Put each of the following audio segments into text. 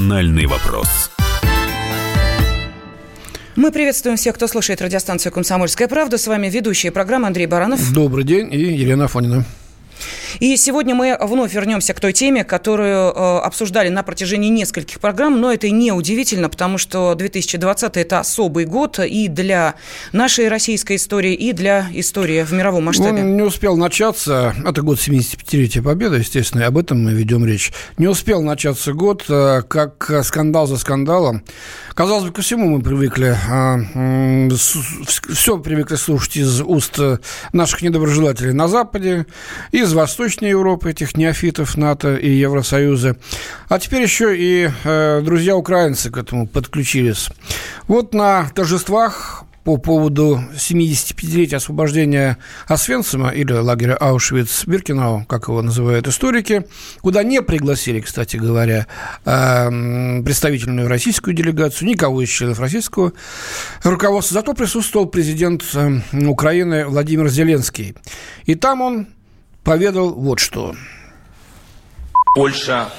«Национальный вопрос». Мы приветствуем всех, кто слушает радиостанцию «Комсомольская правда». С вами ведущая программа Андрей Баранов. Добрый день и Елена Афонина. И сегодня мы вновь вернемся к той теме, которую э, обсуждали на протяжении нескольких программ, но это не удивительно, потому что 2020 – это особый год и для нашей российской истории, и для истории в мировом масштабе. Ну, не успел начаться, это год 75-летия Победы, естественно, и об этом мы ведем речь. Не успел начаться год, э, как скандал за скандалом. Казалось бы, ко всему мы привыкли, э, все привыкли слушать из уст наших недоброжелателей на Западе, из Восточной Европы, этих неофитов НАТО и Евросоюза. А теперь еще и э, друзья-украинцы к этому подключились. Вот на торжествах по поводу 75-летия освобождения Освенцима или лагеря Аушвиц-Биркенау, как его называют историки, куда не пригласили, кстати говоря, э, представительную российскую делегацию, никого из членов российского руководства. Зато присутствовал президент э, Украины Владимир Зеленский. И там он поведал вот что. Польша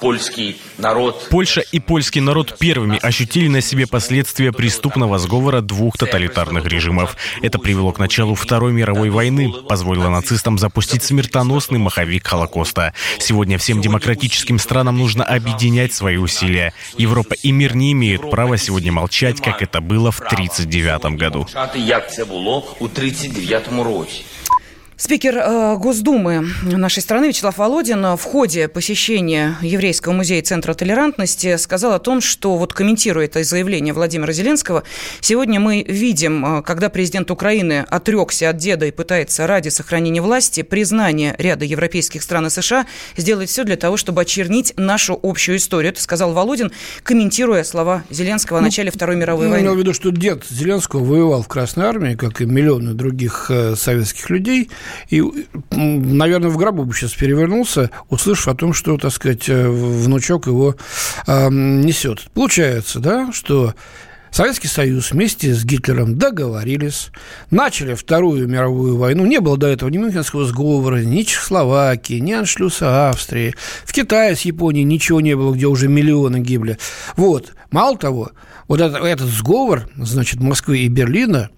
польский народ. Польша и польский народ первыми ощутили на себе последствия преступного сговора двух тоталитарных режимов. Это привело к началу Второй мировой войны, позволило нацистам запустить смертоносный маховик Холокоста. Сегодня всем демократическим странам нужно объединять свои усилия. Европа и мир не имеют права сегодня молчать, как это было в 1939 году. Спикер э, Госдумы нашей страны Вячеслав Володин в ходе посещения Еврейского музея Центра толерантности сказал о том, что, вот комментируя это заявление Владимира Зеленского, сегодня мы видим, э, когда президент Украины отрекся от деда и пытается ради сохранения власти, признание ряда европейских стран и США сделать все для того, чтобы очернить нашу общую историю. Это сказал Володин, комментируя слова Зеленского о ну, начале Второй мировой ну, войны. Я имел в виду, что дед Зеленского воевал в Красной Армии, как и миллионы других э, советских людей – и, наверное, в гробу бы сейчас перевернулся, услышав о том, что, так сказать, э, внучок его несет. Получается, да, что Советский Союз вместе с Гитлером договорились, начали Вторую мировую войну. Не было до этого ни Мюнхенского сговора, ни Чехословакии, ни аншлюса Австрии. В Китае с Японией ничего не было, где уже миллионы гибли. Вот. Мало того, вот этот, этот сговор, значит, Москвы и Берлина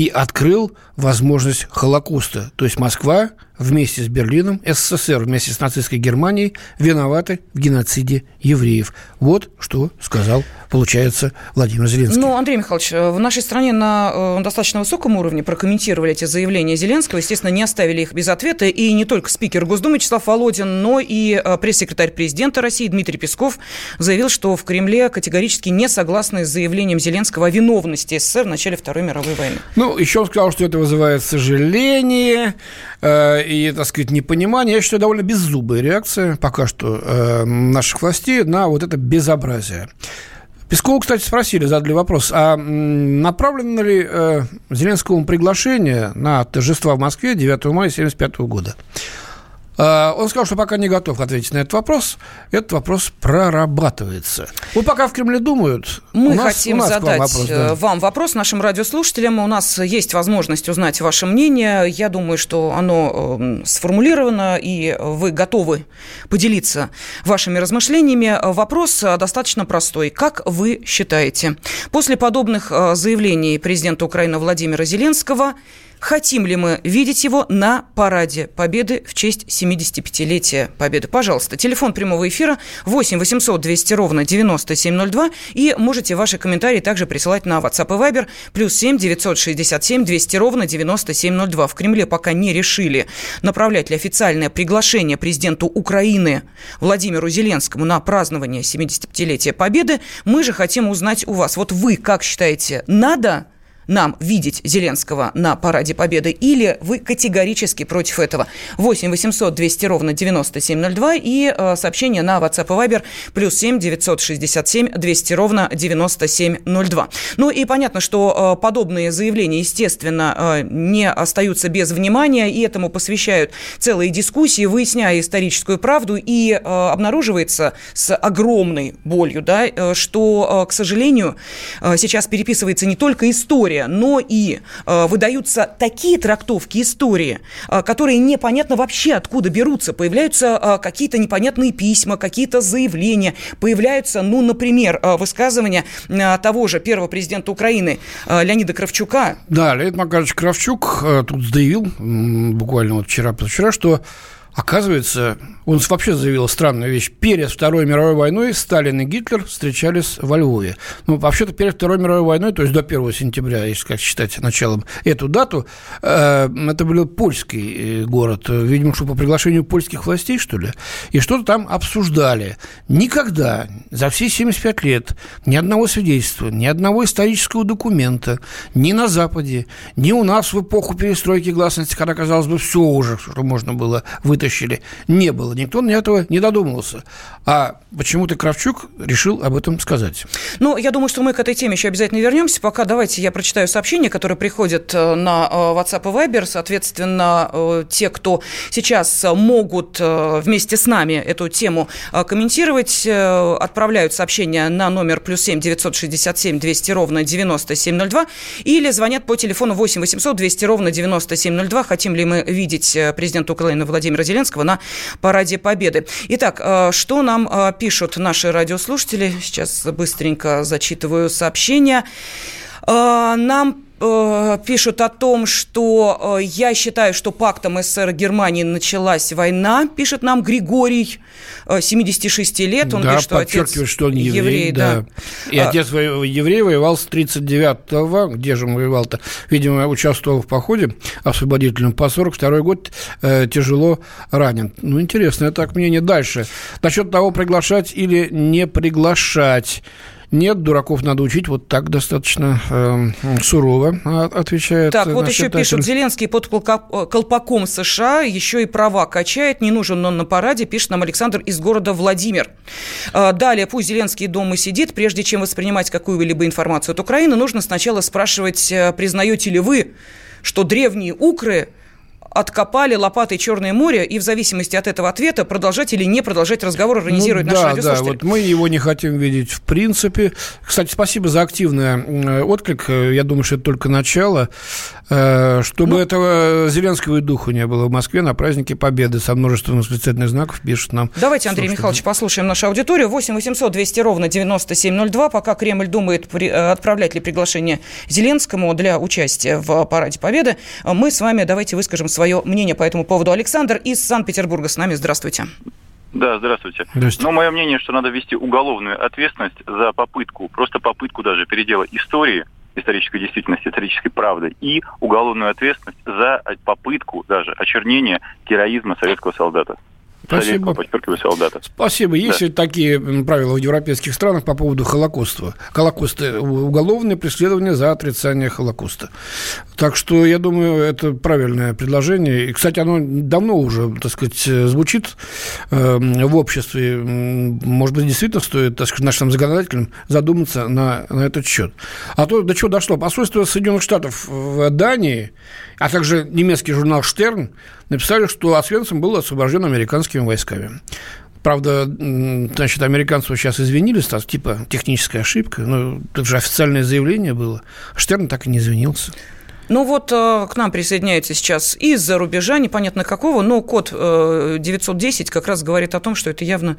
и открыл возможность Холокоста. То есть Москва вместе с Берлином, СССР вместе с нацистской Германией виноваты в геноциде евреев. Вот что сказал, получается, Владимир Зеленский. Ну, Андрей Михайлович, в нашей стране на э, достаточно высоком уровне прокомментировали эти заявления Зеленского. Естественно, не оставили их без ответа. И не только спикер Госдумы Вячеслав Володин, но и э, пресс-секретарь президента России Дмитрий Песков заявил, что в Кремле категорически не согласны с заявлением Зеленского о виновности СССР в начале Второй мировой войны. Ну, еще он сказал, что это вызывает сожаление, э, и, так сказать, непонимание. Я считаю, довольно беззубая реакция пока что э, наших властей на вот это безобразие. Пескову, кстати, спросили, задали вопрос, а направлено ли э, Зеленскому приглашение на торжества в Москве 9 мая 1975 года? А, он сказал, что пока не готов ответить на этот вопрос. Этот вопрос прорабатывается. Вот пока в Кремле думают. Мы нас, хотим задать вам вопрос, да. вам вопрос, нашим радиослушателям. У нас есть возможность узнать ваше мнение. Я думаю, что оно эм, сформулировано, и вы готовы поделиться вашими размышлениями. Вопрос достаточно простой. Как вы считаете, после подобных э, заявлений президента Украины Владимира Зеленского Хотим ли мы видеть его на параде Победы в честь 75-летия Победы? Пожалуйста, телефон прямого эфира 8 800 200 ровно 9702 и можете ваши комментарии также присылать на WhatsApp и Viber плюс 7 967 200 ровно 9702. В Кремле пока не решили, направлять ли официальное приглашение президенту Украины Владимиру Зеленскому на празднование 75-летия Победы. Мы же хотим узнать у вас, вот вы как считаете, надо нам видеть Зеленского на Параде Победы, или вы категорически против этого? 8 800 200 ровно 9702 и э, сообщение на WhatsApp и Viber плюс 7 967 200 ровно 9702. Ну и понятно, что э, подобные заявления, естественно, э, не остаются без внимания, и этому посвящают целые дискуссии, выясняя историческую правду, и э, обнаруживается с огромной болью, да, э, что, э, к сожалению, э, сейчас переписывается не только история история, но и э, выдаются такие трактовки истории, э, которые непонятно вообще откуда берутся. Появляются э, какие-то непонятные письма, какие-то заявления, появляются, ну, например, э, высказывания э, того же первого президента Украины э, Леонида Кравчука. Да, Леонид Макарович Кравчук э, тут заявил буквально вот вчера-позавчера, что Оказывается, он вообще заявил странную вещь. Перед Второй мировой войной Сталин и Гитлер встречались во Львове. Ну, вообще-то перед Второй мировой войной, то есть до 1 сентября, если как считать началом эту дату, э, это был польский э, город. Видимо, что по приглашению польских властей, что ли. И что-то там обсуждали. Никогда за все 75 лет ни одного свидетельства, ни одного исторического документа ни на Западе, ни у нас в эпоху перестройки гласности, когда, казалось бы, все уже, что можно было вытащить вытащили, не было. Никто на этого не додумался. А почему-то Кравчук решил об этом сказать. Ну, я думаю, что мы к этой теме еще обязательно вернемся. Пока давайте я прочитаю сообщения, которые приходят э, на э, WhatsApp и Viber. Соответственно, э, те, кто сейчас могут вместе с нами эту тему комментировать, отправляют сообщения на номер плюс семь девятьсот шестьдесят семь двести ровно девяносто семь ноль два или звонят по телефону восемь восемьсот двести ровно девяносто семь ноль два. Хотим ли мы видеть президента Украины Владимира на Параде Победы. Итак, э, что нам э, пишут наши радиослушатели? Сейчас быстренько зачитываю сообщения. Э, нам Э, пишут о том, что э, я считаю, что пактом СССР Германии началась война, пишет нам Григорий, 76 э, лет. Он да, говорит, что отец что он еврей, еврей да. да. И а... отец еврей воевал с 39-го, где же он воевал-то? Видимо, участвовал в походе освободительном по 42 год, э, тяжело ранен. Ну, интересно, это так мнение дальше. Насчет того, приглашать или не приглашать. Нет, дураков надо учить, вот так достаточно э, сурово а, отвечает. Так, вот еще читатель. пишут, Зеленский под колпаком США еще и права качает, не нужен он на параде, пишет нам Александр из города Владимир. А, далее, пусть Зеленский дома сидит, прежде чем воспринимать какую-либо информацию от Украины, нужно сначала спрашивать, э, признаете ли вы, что древние укры откопали лопатой Черное море, и в зависимости от этого ответа продолжать или не продолжать разговор организирует ну, наш да, Да, вот мы его не хотим видеть в принципе. Кстати, спасибо за активный отклик. Я думаю, что это только начало. Э, чтобы ну, этого зеленского духу не было в Москве на празднике Победы со множеством восклицательных знаков, пишут нам. Давайте, Андрей слушатели. Михайлович, послушаем нашу аудиторию. 8 800 200 ровно 9702. Пока Кремль думает, при, э, отправлять ли приглашение Зеленскому для участия в Параде Победы, мы с вами давайте выскажем свое мнение по этому поводу. Александр из Санкт-Петербурга с нами. Здравствуйте. Да, здравствуйте. здравствуйте. Но мое мнение, что надо ввести уголовную ответственность за попытку, просто попытку даже передела истории – исторической действительности, исторической правды, и уголовную ответственность за попытку даже очернения героизма советского солдата. Спасибо. Спасибо. Есть да. такие правила в европейских странах по поводу Холокоста. Холокоста – уголовное преследование за отрицание Холокоста. Так что, я думаю, это правильное предложение. И, кстати, оно давно уже, так сказать, звучит э, в обществе. Может быть, действительно стоит, так сказать, нашим законодателям задуматься на, на этот счет. А то до чего дошло? Посольство Соединенных Штатов в Дании, а также немецкий журнал «Штерн» написали, что Освенцим был освобожден американскими войсками. Правда, значит, американцы сейчас извинились, так, типа техническая ошибка, но это же официальное заявление было. Штерн так и не извинился. Ну вот э, к нам присоединяется сейчас из-за рубежа, непонятно какого, но код 910 э, как раз говорит о том, что это явно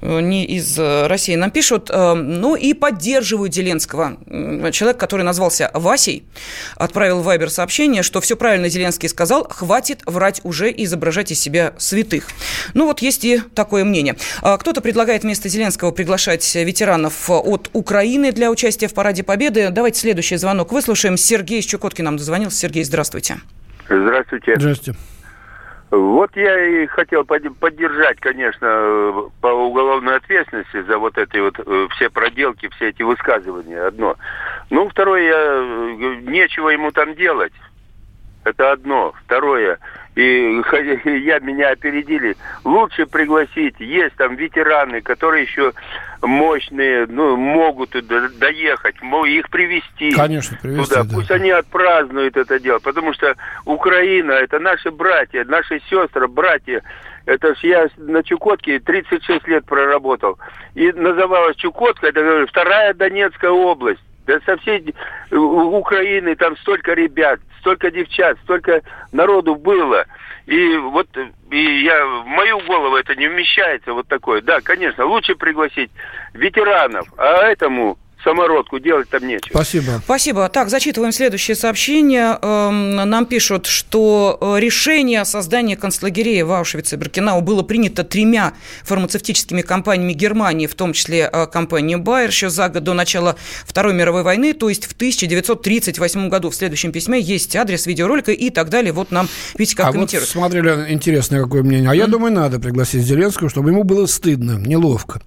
не из э, России нам пишут, э, ну и поддерживают Зеленского. Человек, который назвался Васей, отправил в Вайбер сообщение, что все правильно Зеленский сказал, хватит врать уже и изображать из себя святых. Ну вот есть и такое мнение. Кто-то предлагает вместо Зеленского приглашать ветеранов от Украины для участия в Параде Победы. Давайте следующий звонок выслушаем. Сергей из Чукотки нам дозвонился. Сергей, здравствуйте. Здравствуйте. Здравствуйте. Вот я и хотел поддержать, конечно, по уголовной ответственности за вот эти вот э, все проделки, все эти высказывания, одно. Ну, второе, я, э, нечего ему там делать. Это одно. Второе, и я меня опередили. Лучше пригласить. Есть там ветераны, которые еще мощные, ну, могут доехать, их привести Конечно, привезти, туда. Да. Пусть они отпразднуют это дело. Потому что Украина это наши братья, наши сестры, братья. Это ж я на Чукотке 36 лет проработал. И называлась Чукотка, это вторая Донецкая область. да со всей Украины там столько ребят, столько девчат, столько народу было. И вот и я, в мою голову это не вмещается вот такое. Да, конечно, лучше пригласить ветеранов, а этому самородку, делать там нечего. Спасибо. Спасибо. Так, зачитываем следующее сообщение. Эм, нам пишут, что э, решение о создании концлагерей в Аушвице и Беркинау было принято тремя фармацевтическими компаниями Германии, в том числе э, компанией Байер, еще за год до начала Второй мировой войны, то есть в 1938 году. В следующем письме есть адрес видеоролика и так далее. Вот нам, видите, как а комментируют. Вот смотрели, интересное какое мнение. А mm-hmm. я думаю, надо пригласить Зеленского, чтобы ему было стыдно, неловко.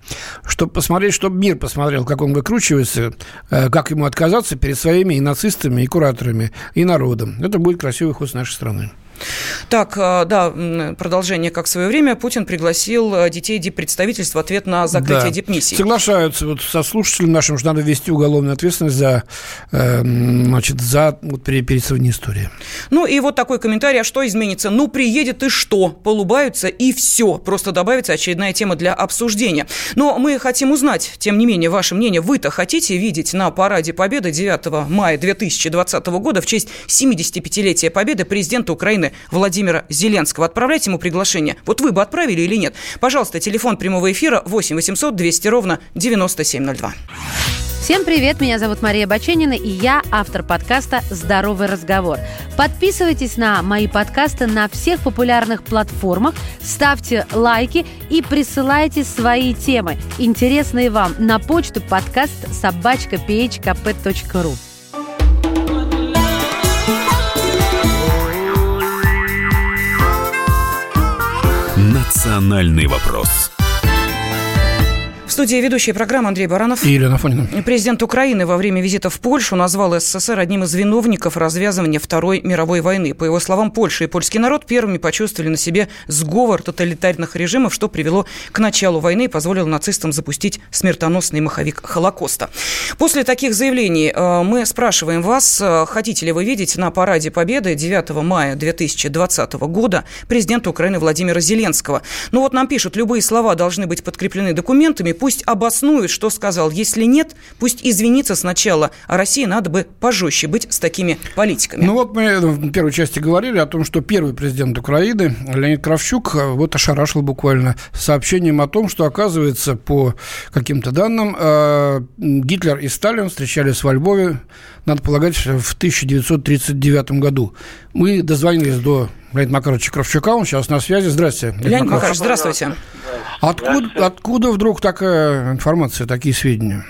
Чтобы посмотреть, чтобы мир посмотрел, как он выкручивается интересы, э, как ему отказаться перед своими и нацистами, и кураторами, и народом. Это будет красивый ход с нашей страны. Так, э, да, продолжение, как в свое время Путин пригласил э, детей диппредставительства в ответ на закрытие да. дипмиссии. Соглашаются вот со слушателем нашим, что надо ввести уголовную ответственность за, э, значит, за вот, переписывание истории. Ну и вот такой комментарий, а что изменится? Ну, приедет и что? Полубаются и все. Просто добавится очередная тема для обсуждения. Но мы хотим узнать, тем не менее, ваше мнение. Вы-то хотите видеть на параде Победы 9 мая 2020 года в честь 75-летия Победы президента Украины Украины Владимира Зеленского. Отправляйте ему приглашение. Вот вы бы отправили или нет? Пожалуйста, телефон прямого эфира 8 800 200 ровно 9702. Всем привет, меня зовут Мария Баченина, и я автор подкаста «Здоровый разговор». Подписывайтесь на мои подкасты на всех популярных платформах, ставьте лайки и присылайте свои темы, интересные вам, на почту подкаст собачка «Национальный вопрос» студии ведущая программа Андрей Баранов. И Елена Фонина. Президент Украины во время визита в Польшу назвал СССР одним из виновников развязывания Второй мировой войны. По его словам, Польша и польский народ первыми почувствовали на себе сговор тоталитарных режимов, что привело к началу войны и позволило нацистам запустить смертоносный маховик Холокоста. После таких заявлений э, мы спрашиваем вас, э, хотите ли вы видеть на параде Победы 9 мая 2020 года президента Украины Владимира Зеленского. Ну вот нам пишут, любые слова должны быть подкреплены документами, пусть обоснует, что сказал. Если нет, пусть извинится сначала. А России надо бы пожестче быть с такими политиками. Ну вот мы в первой части говорили о том, что первый президент Украины, Леонид Кравчук, вот ошарашил буквально сообщением о том, что, оказывается, по каким-то данным, э, Гитлер и Сталин встречались во Львове, надо полагать, в 1939 году. Мы дозвонились до Леонида Макаровича Кравчука, он сейчас на связи. Здравствуйте. Леонид Макарович, здравствуйте. Откуда, откуда вдруг такая информация, такие сведения?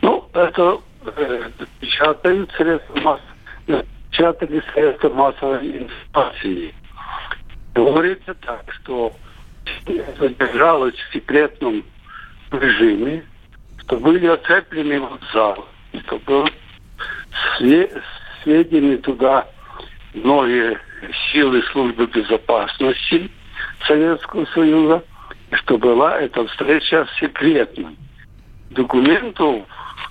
Ну, это э, печатают средства массовой, печатали средства массовой информации. Говорится так, что задержалось в секретном режиме, что были оцеплены вокзалы, что было сведены туда многие силы службы безопасности Советского Союза, что была эта встреча секретной. Документов,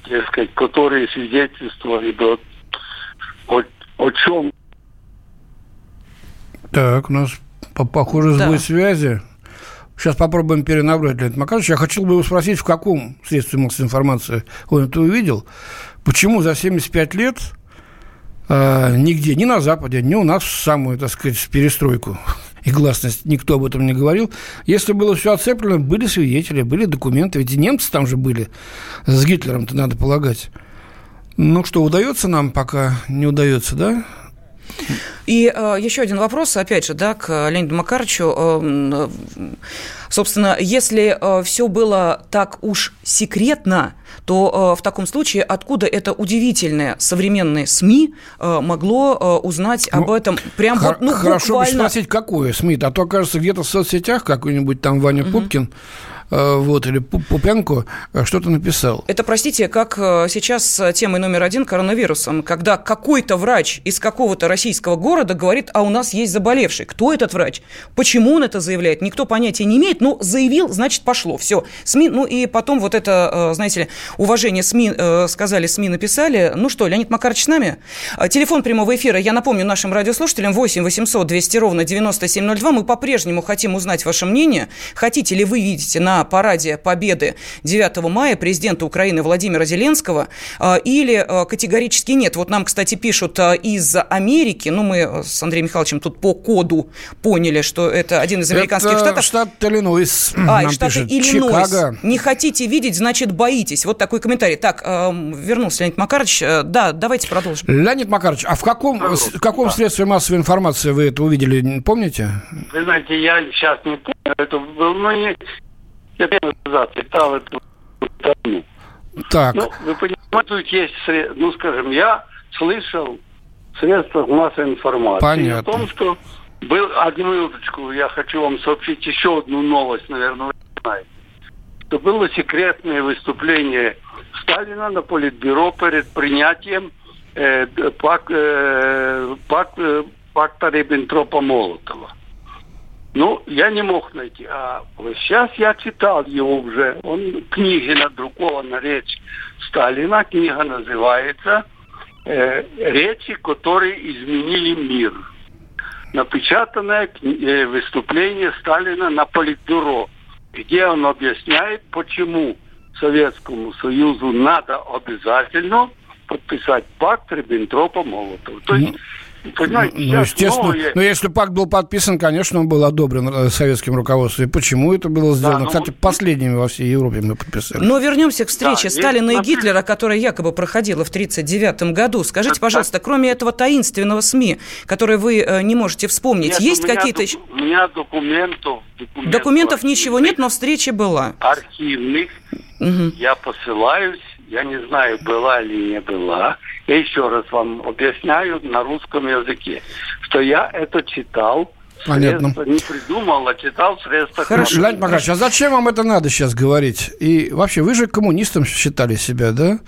так сказать, которые свидетельствовали бы о, о чем. Так, у нас похоже сбой да. связи. Сейчас попробуем перенабрать Леонид Макарович. Я хотел бы его спросить, в каком средстве массовой информации он это увидел. Почему за 75 лет э, нигде, ни на Западе, ни у нас в самую, так сказать, перестройку и гласность, никто об этом не говорил. Если было все оцеплено, были свидетели, были документы, ведь и немцы там же были, с Гитлером-то надо полагать. Ну что, удается нам пока, не удается, да? И э, еще один вопрос, опять же, да, к Леониду Макаровичу. Э, собственно, если э, все было так уж секретно, то э, в таком случае откуда это удивительное современное СМИ э, могло э, узнать ну, об этом прям хор- вот, ну, Хорошо буквально... бы спросить, какое СМИ, а то, кажется, где-то в соцсетях какой-нибудь там Ваня угу. Пупкин Э, вот, или Пупенко э, что-то написал. Это, простите, как э, сейчас темой номер один коронавирусом, когда какой-то врач из какого-то российского города города говорит, а у нас есть заболевший. Кто этот врач? Почему он это заявляет? Никто понятия не имеет, но заявил, значит, пошло. Все. СМИ, ну и потом вот это, э, знаете ли, уважение СМИ, э, сказали, СМИ написали. Ну что, Леонид Макарович с нами? А, телефон прямого эфира, я напомню нашим радиослушателям, 8 800 200 ровно 9702. Мы по-прежнему хотим узнать ваше мнение. Хотите ли вы видеть на параде Победы 9 мая президента Украины Владимира Зеленского а, или категорически нет? Вот нам, кстати, пишут из Америки, ну мы с Андреем Михайловичем тут по коду поняли, что это один из американских это штатов. штат Иллинойс. А, и штат Иллинойс. Чикаго. Не хотите видеть, значит, боитесь. Вот такой комментарий. Так, э, вернулся Леонид Макарович. Э, да, давайте продолжим. Леонид Макарович, а в каком, в каком да. средстве массовой информации вы это увидели, помните? Вы знаете, я сейчас не помню. Это был, ну, не... Я назад читал это так. Ну, вы понимаете, тут есть, ну, скажем, я слышал средствах массовой информации Понятно. о том, что был, одну минуточку, я хочу вам сообщить еще одну новость, наверное, вы знаете. Что было секретное выступление Сталина на Политбюро перед принятием э, пак, э, пак, э, пакта Риббентропа-Молотова. Ну, я не мог найти. А вот сейчас я читал его уже. Он книги надрукована речь Сталина. Книга называется э, «Речи, которые изменили мир». Напечатанное э, выступление Сталина на Политбюро, где он объясняет, почему Советскому Союзу надо обязательно подписать пакт Риббентропа-Молотова. То есть Понимаете, ну, естественно. Новые... Но ну, если пакт был подписан, конечно, он был одобрен э, советским руководством. И почему это было сделано? Да, ну... Кстати, последними во всей Европе мы подписали. Но вернемся к встрече да, Сталина и Гитлера, которая якобы проходила в 1939 году. Скажите, пожалуйста, так. кроме этого таинственного СМИ, которое вы э, не можете вспомнить, нет, есть какие-то... Док... У меня документов... Документов, документов ничего нет, но встреча была. Архивных. Угу. Я посылаюсь я не знаю, была или не была. Я еще раз вам объясняю на русском языке, что я это читал Понятно. не придумал, а читал средства. Хорошо, Леонид Макарович, а зачем вам это надо сейчас говорить? И вообще, вы же коммунистом считали себя, да?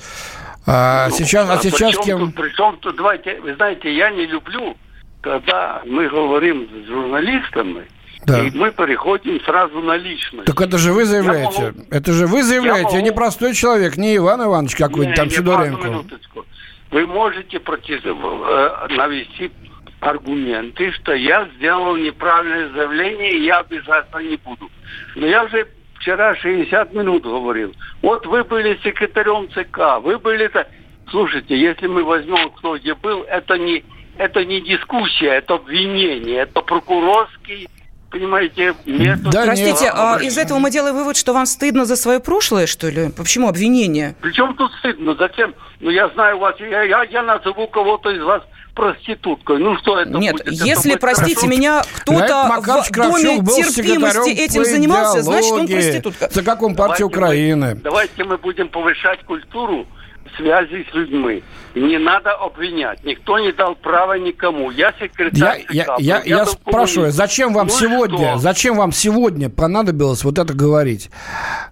А ну, сейчас, а, а сейчас причем, кем? Причем давайте, вы знаете, я не люблю, когда мы говорим с журналистами, да. И мы переходим сразу на личность. Так это же вы заявляете. Могу... Это же вы заявляете, я могу... не простой человек, не Иван Иванович какой-то там Сидоренко. Вы можете против... Э, навести аргументы, что я сделал неправильное заявление, и я обязательно не буду. Но я уже вчера 60 минут говорил. Вот вы были секретарем ЦК, вы были... Слушайте, если мы возьмем, кто где был, это не, это не дискуссия, это обвинение, это прокурорский понимаете, нет. Да, Простите, нет. а из этого мы делаем вывод, что вам стыдно за свое прошлое, что ли? Почему обвинение? Причем тут стыдно? Зачем? Ну, я знаю вас, я, я, я назову кого-то из вас проституткой. Ну что это Нет, будет? если, это простите меня, кто-то в доме терпимости этим занимался, значит он проститутка. За каком партии давайте Украины? Мы, давайте мы будем повышать культуру связи с людьми. Не надо обвинять. Никто не дал права никому. Я секретарь Я, я, я, я спрашиваю, зачем вам ну сегодня, что? зачем вам сегодня понадобилось вот это говорить?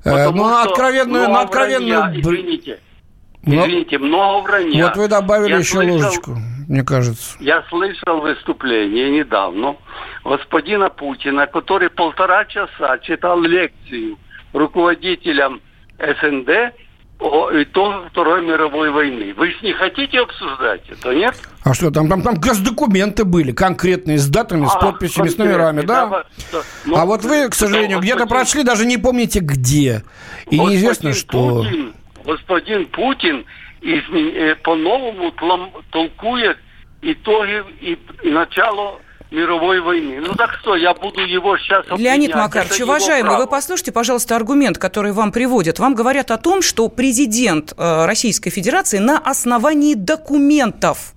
Э, Потому ну, откровенную, ну, откровенную... Вранья, извините. Но... Извините, много вранья. Вот вы добавили я еще слышал, ложечку, мне кажется. Я слышал выступление недавно господина Путина, который полтора часа читал лекцию руководителям СНД о итогах Второй мировой войны. Вы же не хотите обсуждать это, нет? А что там? Там, там госдокументы были, конкретные, с датами, а, с подписями, с номерами, да? да, да. Ну, а вот вы, к сожалению, ну, где-то прочли, даже не помните где. И неизвестно, что... Путин, господин Путин из, э, по-новому толкует итоги и начало мировой войны. Ну так что, я буду его сейчас обвинять. Леонид Макарович, уважаемый, вы послушайте, пожалуйста, аргумент, который вам приводят. Вам говорят о том, что президент э, Российской Федерации на основании документов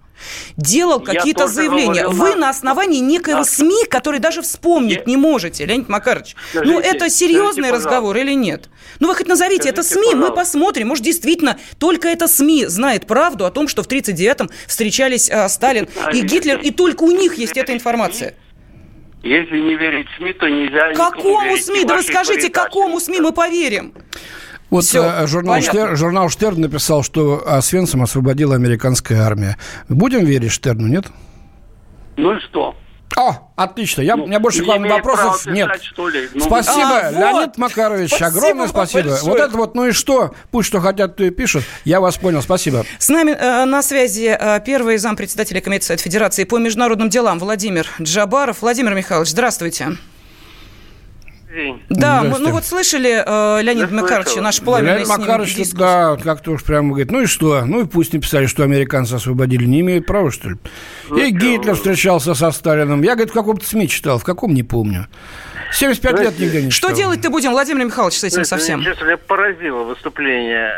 делал какие-то заявления. Вы на основании некоего да. СМИ, который даже вспомнить Я... не можете, Леонид Макарович. Ну, скажите, ну, это серьезный скажите, разговор или нет? Ну, вы хоть назовите, скажите, это СМИ, пожалуйста. мы посмотрим. Может, действительно, только это СМИ знает правду о том, что в 1939-м встречались э, Сталин и Гитлер, и только у них есть эта информация. Если не верить СМИ, то нельзя... Какому СМИ? Да вы скажите, какому СМИ мы поверим? Вот Все, э, журнал, Штер, журнал Штерн написал, что Освенцим освободила американская армия. Будем верить Штерну, нет? Ну и что? О, отлично. Я, ну, у меня больше к вам вопросов нет. что ли? Ну, спасибо, а, Леонид вот. Макарович. Спасибо огромное спасибо. Большое. Вот это вот, ну и что? Пусть что хотят, то и пишут. Я вас понял. Спасибо. С нами э, на связи э, первый зампредседателя Комитета Совет Федерации по международным делам Владимир Джабаров. Владимир Михайлович, здравствуйте день. Да, мы, ну вот слышали э, Леонид Макарович, наш пламенный Леонид Макарович, дискус. да, как-то уж прямо говорит, ну и что? Ну и пусть написали, что американцы освободили. Не имеют права, что ли? Ну, и Гитлер встречался со Сталиным. Я, говорит, в каком-то СМИ читал, в каком не помню. 75 Знаете, лет нигде не Что делать-то будем, Владимир Михайлович, с этим совсем? Честно, меня поразило выступление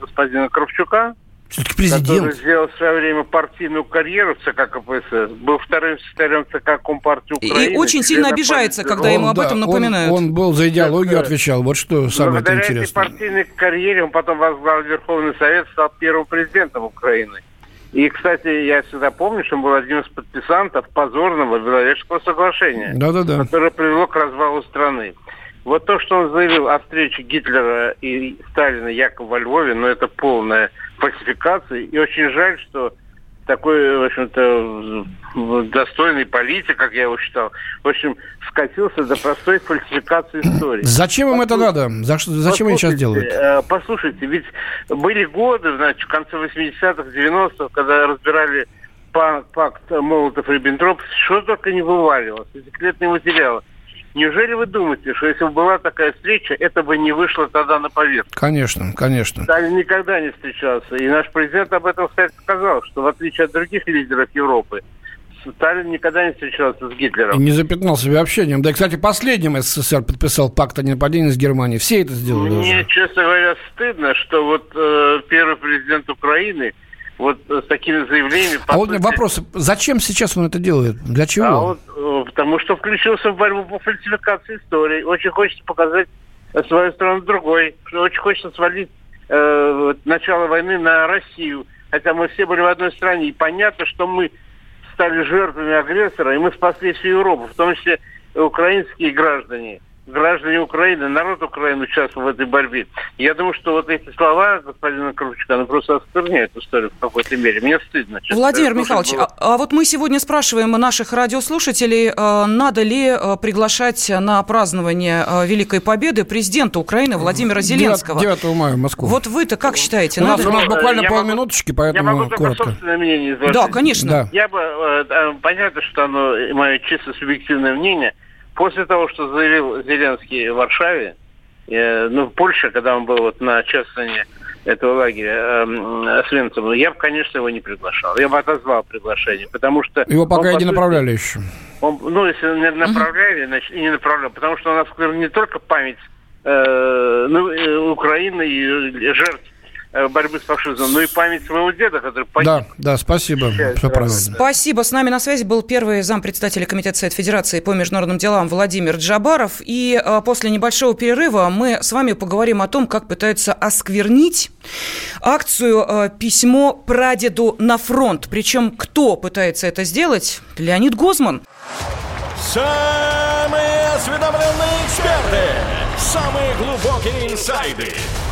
господина Кравчука все-таки президент. Который сделал в свое время партийную карьеру в ЦК КПСС, был вторым секретарем ЦК Компартии Украины. И очень сильно обижается, когда он, ему об этом напоминают. Он, он был за идеологию так, отвечал, вот что самое Благодаря интересное. этой партийной карьере он потом возглавил Верховный Совет, стал первым президентом Украины. И, кстати, я всегда помню, что он был одним из подписантов позорного Беловежского соглашения, Да-да-да. которое привело к развалу страны. Вот то, что он заявил о встрече Гитлера и Сталина якобы во Львове, ну это полная фальсификация. И очень жаль, что такой, в общем-то, достойный политик, как я его считал, в общем, скатился до простой фальсификации истории. Зачем им это надо? За, зачем они сейчас делают? Э, послушайте, ведь были годы, значит, в конце 80-х, 90-х, когда разбирали пакт Молотов-Риббентроп, что только не вываливалось, секретные материалы. Неужели вы думаете, что если бы была такая встреча, это бы не вышло тогда на поверхность? Конечно, конечно. Сталин никогда не встречался. И наш президент об этом, кстати, сказал, что в отличие от других лидеров Европы, Сталин никогда не встречался с Гитлером. И не запятнал себя общением. Да и, кстати, последним СССР подписал пакт о ненападении с Германией. Все это сделали Мне, уже. честно говоря, стыдно, что вот э, первый президент Украины вот с такими заявлениями... А вот сути... вопрос, зачем сейчас он это делает? Для чего? А вот, э, потому что включился в борьбу по фальсификации истории. Очень хочется показать свою страну другой. Очень хочется свалить э, начало войны на Россию. Хотя мы все были в одной стране. И понятно, что мы стали жертвами агрессора, и мы спасли всю Европу, в том числе украинские граждане – граждане Украины, народ Украины участвовал в этой борьбе. Я думаю, что вот эти слова господина Кручка, они просто оскверняют историю в какой-то мере. Мне стыдно. Честно. Владимир Михайлович, было... а, а вот мы сегодня спрашиваем наших радиослушателей, э, надо ли э, приглашать на празднование э, Великой Победы президента Украины Владимира Зеленского. 9, 9 мая в Москву. Вот вы-то как считаете? У, надо... нас, у нас буквально полминуточки, поэтому я могу коротко. собственное мнение изложить. Да, конечно. Да. Я бы, понятно, что оно мое чисто субъективное мнение – После того, что заявил Зеленский в Варшаве, э, ну, в Польше, когда он был вот на чествовании этого лагеря э, Свинцева, я бы, конечно, его не приглашал. Я бы отозвал приглашение, потому что... Его пока он, и не направляли еще. Он, ну, если не направляли, значит, и не направляли, потому что у нас не только память э, ну, э, Украины и жертв борьбы с фашизмом, но и память своего деда, который погиб. Да, да, спасибо. Все правильно. Спасибо. С нами на связи был первый зампредседателя Комитета Совет Федерации по международным делам Владимир Джабаров. И а, после небольшого перерыва мы с вами поговорим о том, как пытаются осквернить акцию а, «Письмо прадеду на фронт». Причем кто пытается это сделать? Леонид Гозман. Самые осведомленные эксперты, самые глубокие инсайды –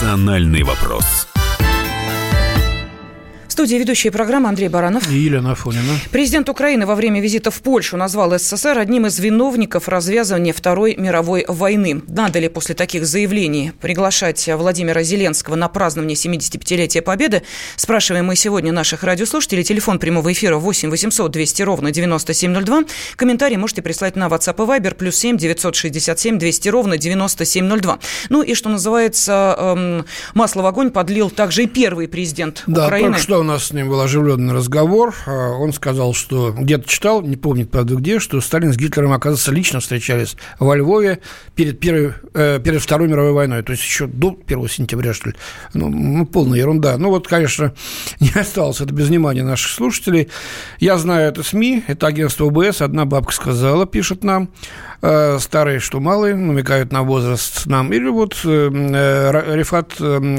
«Национальный вопрос» студии ведущая программы Андрей Баранов. И Елена Афонина. Президент Украины во время визита в Польшу назвал СССР одним из виновников развязывания Второй мировой войны. Надо ли после таких заявлений приглашать Владимира Зеленского на празднование 75-летия Победы? Спрашиваем мы сегодня наших радиослушателей. Телефон прямого эфира 8 800 200 ровно 9702. Комментарии можете прислать на WhatsApp и Viber плюс 7 967 200 ровно 9702. Ну и, что называется, эм, масло в огонь подлил также и первый президент да, Украины. Да, что нас с ним был оживленный разговор. А, он сказал, что где-то читал, не помнит, правда, где, что Сталин с Гитлером, оказывается, лично встречались во Львове перед, первой, э, перед Второй мировой войной. То есть еще до 1 сентября, что ли. Ну, ну, полная ерунда. Ну, вот, конечно, не осталось это без внимания наших слушателей. Я знаю это СМИ, это агентство УБС. Одна бабка сказала, пишет нам. Э, старые, что малые, намекают на возраст нам. Или вот э, Рифат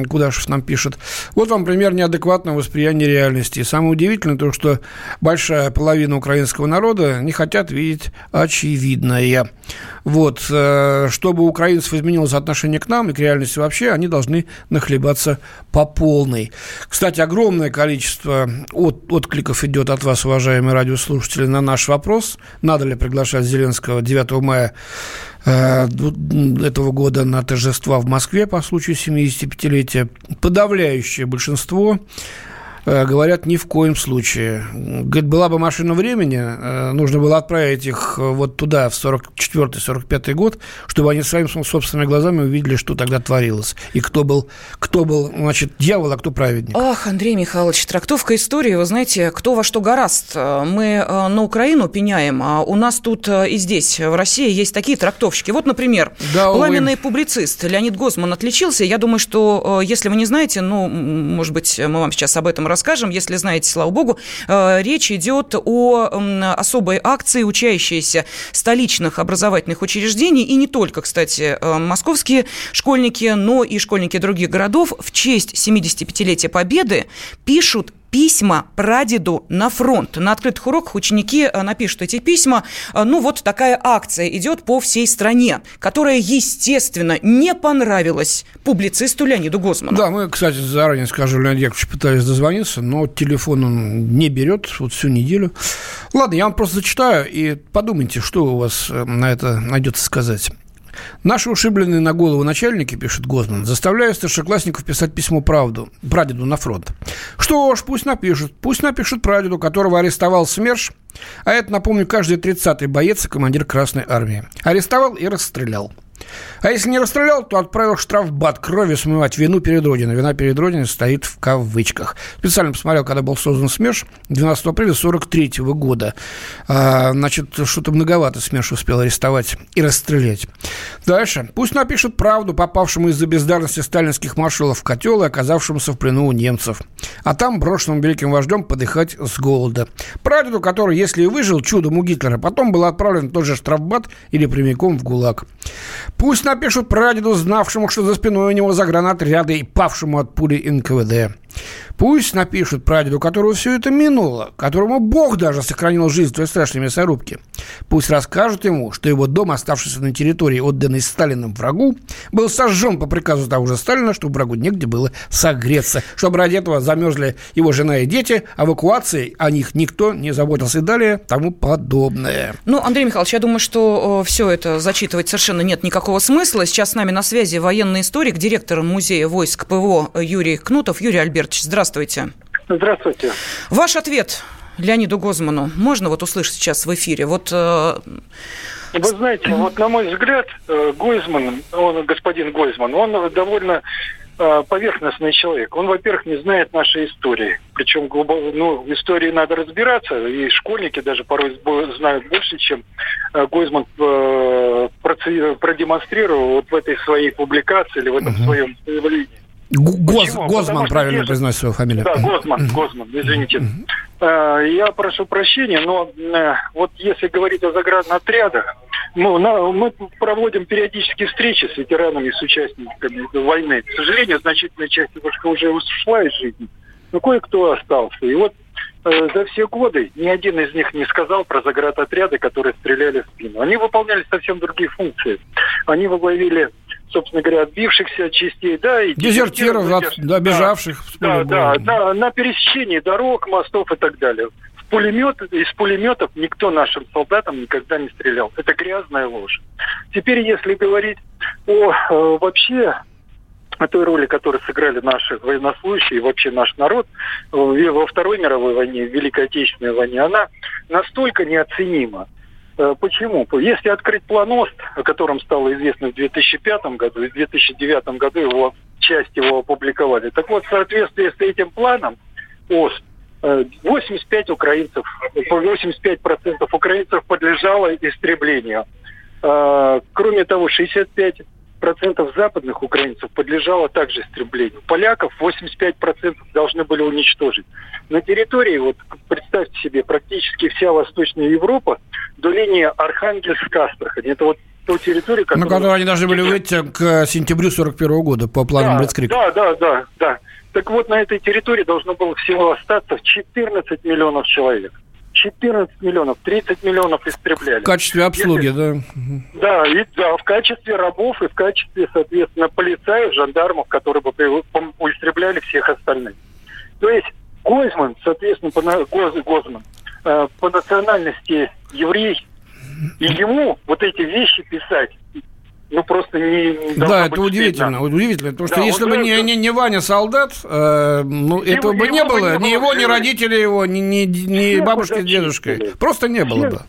Кудашев нам пишет. Вот вам пример неадекватного восприятия реальности. самое удивительное то, что большая половина украинского народа не хотят видеть очевидное. Вот, чтобы у украинцев изменилось отношение к нам и к реальности вообще, они должны нахлебаться по полной. Кстати, огромное количество от, откликов идет от вас, уважаемые радиослушатели, на наш вопрос, надо ли приглашать Зеленского 9 мая э, этого года на торжества в Москве по случаю 75-летия. Подавляющее большинство Э, говорят, ни в коем случае. Говорит, была бы машина времени, э, нужно было отправить их э, вот туда, в 44-45 год, чтобы они своими собственными глазами увидели, что тогда творилось. И кто был, кто был значит, дьявол, а кто праведник. Ах, Андрей Михайлович, трактовка истории, вы знаете, кто во что гораст. Мы на Украину пеняем, а у нас тут и здесь, в России, есть такие трактовщики. Вот, например, да, пламенный увы. публицист Леонид Гозман отличился. Я думаю, что, если вы не знаете, ну, может быть, мы вам сейчас об этом расскажем. Если знаете, слава богу, э, речь идет о особой акции, учащиеся столичных образовательных учреждений, и не только, кстати, э, московские школьники, но и школьники других городов в честь 75-летия Победы пишут письма прадеду на фронт. На открытых уроках ученики э, напишут эти письма. Э, ну, вот такая акция идет по всей стране, которая, естественно, не понравилась публицисту Леониду Гозману. Да, мы, кстати, заранее скажу, Леонид Яковлевич пытались дозвониться, но телефон он не берет вот всю неделю. Ладно, я вам просто зачитаю и подумайте, что у вас э, на это найдется сказать. Наши ушибленные на голову начальники, пишет Гозман, заставляют старшеклассников писать письмо правду, прадеду на фронт. Что ж, пусть напишут. Пусть напишут прадеду, которого арестовал СМЕРШ, а это, напомню, каждый тридцатый боец и командир Красной Армии. Арестовал и расстрелял. А если не расстрелял, то отправил штрафбат крови смывать вину перед Родиной. Вина перед Родиной стоит в кавычках. Специально посмотрел, когда был создан СМЕРШ, 12 апреля 43 года. А, значит, что-то многовато СМЕРШ успел арестовать и расстрелять. Дальше. Пусть напишут правду попавшему из-за бездарности сталинских маршалов в котел и оказавшемуся в плену у немцев. А там брошенным великим вождем подыхать с голода. Прадеду, который, если и выжил чудом у Гитлера, потом был отправлен в тот же штрафбат или прямиком в ГУЛАГ. Пусть напишут прадеду, знавшему, что за спиной у него загранотряды и павшему от пули НКВД. Пусть напишут прадеду, которого все это минуло, которому Бог даже сохранил жизнь в той страшной мясорубке. Пусть расскажут ему, что его дом, оставшийся на территории, отданный Сталиным врагу, был сожжен по приказу того же Сталина, чтобы врагу негде было согреться, чтобы ради этого замерзли его жена и дети, эвакуации о них никто не заботился и далее тому подобное. Ну, Андрей Михайлович, я думаю, что все это зачитывать совершенно нет никакого смысла. Сейчас с нами на связи военный историк, директор музея войск ПВО Юрий Кнутов. Юрий Альбертович, здравствуйте. Здравствуйте. Ваш ответ Леониду Гозману можно вот услышать сейчас в эфире? Вот э, вы знаете, вот на мой взгляд, э, Гойзман, он, господин Гойзман, он довольно поверхностный человек. Он, во-первых, не знает нашей истории. Причем глубоко, ну, в истории надо разбираться, и школьники даже порой знают больше, чем Гойзман продемонстрировал вот в этой своей публикации или в этом угу. своем заявлении. Гоз, Гозман, правильно произносит свою фамилию. Да, Гозман, Гозман, извините. Э, я прошу прощения, но э, вот если говорить о заградотрядах, ну, мы проводим периодически встречи с ветеранами, с участниками войны. К сожалению, значительная часть уже ушла из жизни, но кое-кто остался. И вот за все годы ни один из них не сказал про заградотряды, которые стреляли в спину. Они выполняли совсем другие функции. Они выловили собственно говоря, отбившихся частей, да, и дезертиров, дезертиров да. Да, да, да, на пересечении дорог, мостов и так далее. В пулемет, из пулеметов никто нашим солдатам никогда не стрелял. Это грязная ложь. Теперь, если говорить о э, вообще о той роли, которую сыграли наши военнослужащие и вообще наш народ во Второй мировой войне, в Великой Отечественной войне, она настолько неоценима. Э, почему? Если открыть планост, о котором стало известно в 2005 году, и в 2009 году его часть его опубликовали. Так вот, в соответствии с этим планом, ОС. 85 украинцев, 85% украинцев подлежало истреблению. Кроме того, 65 процентов западных украинцев подлежало также истреблению. Поляков 85 процентов должны были уничтожить. На территории, вот представьте себе, практически вся Восточная Европа до линии Архангельск-Астрахань. Это вот ту территорию, которую... На которую они должны были выйти к сентябрю 41 года по плану да, Блицкрик. Да, да, да, да. Так вот, на этой территории должно было всего остаться 14 миллионов человек. 14 миллионов, 30 миллионов истребляли. В качестве обслуги, Если, да? Да, и, да, в качестве рабов и в качестве, соответственно, полицаев, жандармов, которые бы истребляли всех остальных. То есть Гозман, соответственно, по, Гоз, Гозман, э, по национальности еврей, и ему вот эти вещи писать ну просто не Да, это удивительно, стыдно. удивительно, потому что да, если бы не, не, не Ваня солдат, э, ну его, этого бы не было, не, ни его, ни родители его, ни, ни, ни бабушки с дедушкой, просто не было бы.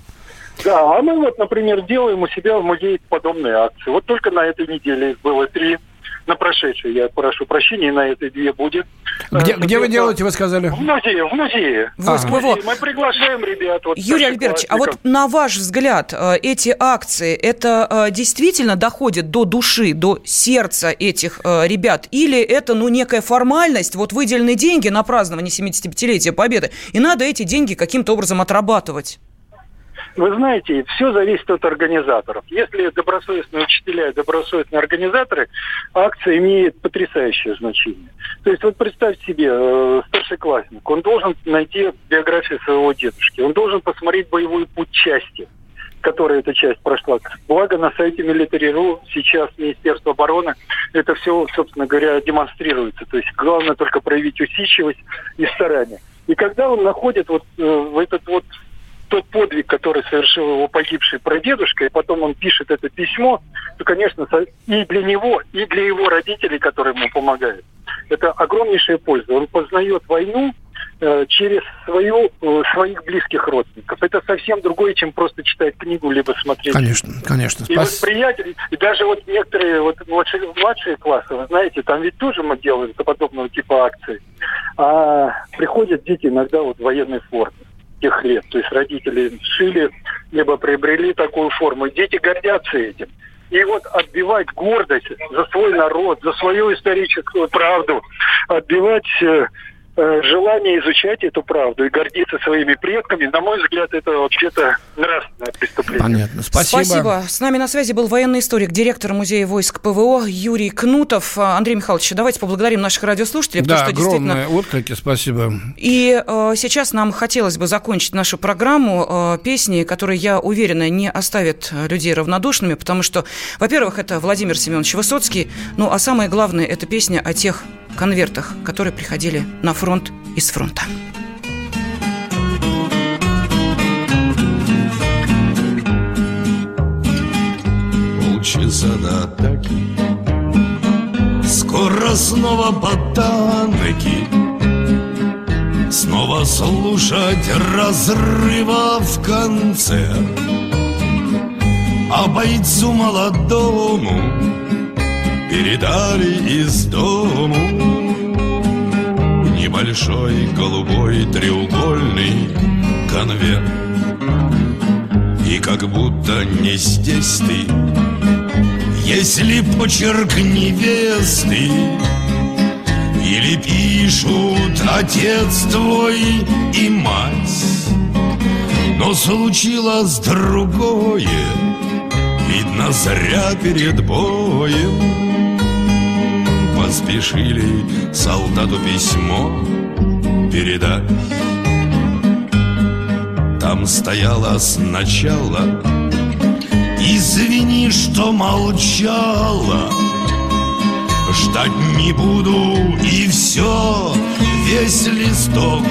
Да, а мы вот, например, делаем у себя в музее подобные акции. Вот только на этой неделе их было три на прошедшей, я прошу прощения, на этой две будет. Где, где вы делаете, вы сказали? В музее, в музее. В ага. музее. Мы приглашаем ребят. Вот, Юрий Альбертович, а вот на ваш взгляд, э, эти акции, это э, действительно доходит до души, до сердца этих э, ребят? Или это, ну, некая формальность, вот выделенные деньги на празднование 75-летия Победы, и надо эти деньги каким-то образом отрабатывать? Вы знаете, все зависит от организаторов. Если добросовестные учителя и добросовестные организаторы, акция имеет потрясающее значение. То есть вот представьте себе, э, старшеклассник, он должен найти биографию своего дедушки, он должен посмотреть боевой путь части которая эта часть прошла. Благо на сайте Military.ru сейчас Министерство обороны это все, собственно говоря, демонстрируется. То есть главное только проявить усидчивость и старание. И когда он находит вот э, этот вот тот подвиг, который совершил его погибший прадедушка, и потом он пишет это письмо, то, конечно, и для него, и для его родителей, которые ему помогают, это огромнейшая польза. Он познает войну э, через свою, э, своих близких родственников. Это совсем другое, чем просто читать книгу, либо смотреть. Конечно, конечно. И Спас... восприятие, и даже вот некоторые вот младшие, младшие классы, вы знаете, там ведь тоже мы делаем подобного типа акции. А приходят дети иногда вот в военной форме тех лет. То есть родители шили, либо приобрели такую форму. Дети гордятся этим. И вот отбивать гордость за свой народ, за свою историческую правду, отбивать э, желание изучать эту правду и гордиться своими предками, на мой взгляд, это вообще-то нравственное преступление. Понятно. Спасибо. Спасибо. С нами на связи был военный историк, директор Музея войск ПВО Юрий Кнутов. А, Андрей Михайлович, давайте поблагодарим наших радиослушателей. Да, что огромные действительно... отклики, спасибо. И э, сейчас нам хотелось бы закончить нашу программу э, песни, которые, я уверена, не оставят людей равнодушными, потому что, во-первых, это Владимир Семенович Высоцкий, ну а самое главное, это песня о тех конвертах, которые приходили на фронт из фронта. Полчаса до атаки Скоро снова ботанки Снова слушать разрыва в конце. А бойцу молодому передали из дому. Небольшой голубой треугольный конверт. И как будто не здесь ты Если почерк невесты Или пишут отец твой и мать. Но случилось другое Видно, зря перед боем Поспешили солдату письмо передать. Там стояло сначала Извини, что молчала Ждать не буду и все Весь листок.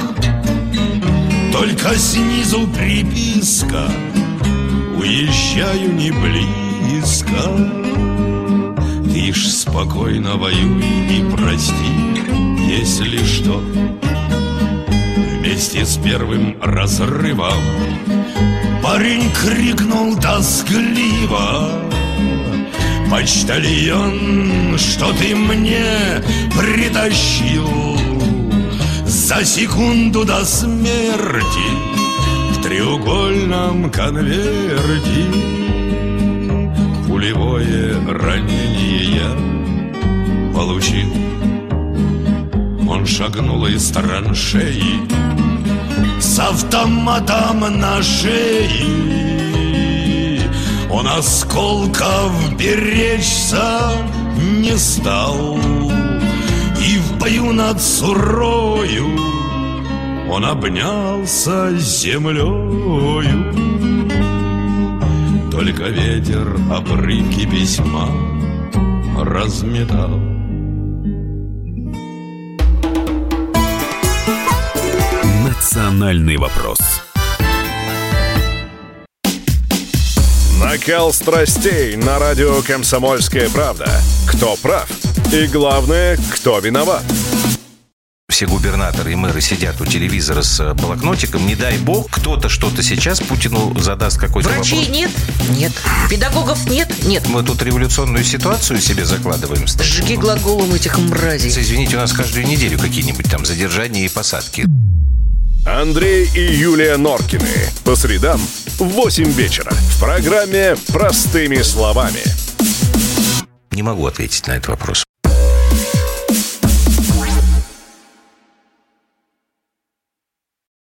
Только снизу приписка Уезжаю не близко Лишь спокойно воюй и прости, если что. Вместе с первым разрывом Парень крикнул тоскливо. Почтальон, что ты мне притащил? За секунду до смерти В треугольном конверте Пулевое ранение. Я получил Он шагнул из траншеи С автоматом на шее. Он осколков беречься не стал. И в бою над сурою Он обнялся землею Только ветер обрывки письма разметал Национальный вопрос Накал страстей на радио «Комсомольская правда». Кто прав? И главное, кто виноват? Все губернаторы и мэры сидят у телевизора с блокнотиком. Не дай бог, кто-то что-то сейчас Путину задаст какой-то Врачей вопрос. нет? Нет. Педагогов нет? Нет. Мы тут революционную ситуацию себе закладываем. Сжиги глаголом этих мразей. Извините, у нас каждую неделю какие-нибудь там задержания и посадки. Андрей и Юлия Норкины. По средам в 8 вечера. В программе «Простыми словами». Не могу ответить на этот вопрос.